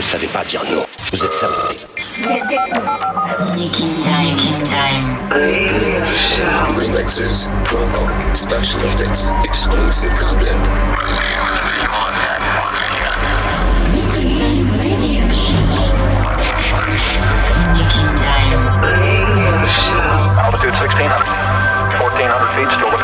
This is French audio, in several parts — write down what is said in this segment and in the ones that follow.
ne savez pas dire non. Vous êtes saboté. Making time, making time. Remixes, promo, special edits, exclusive content. Making time radio show. Making time. Altitude 1600. 1400 feet, still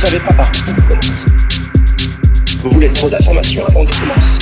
Vous savez pas par où vous commencez. Vous voulez trop d'informations avant de commencer.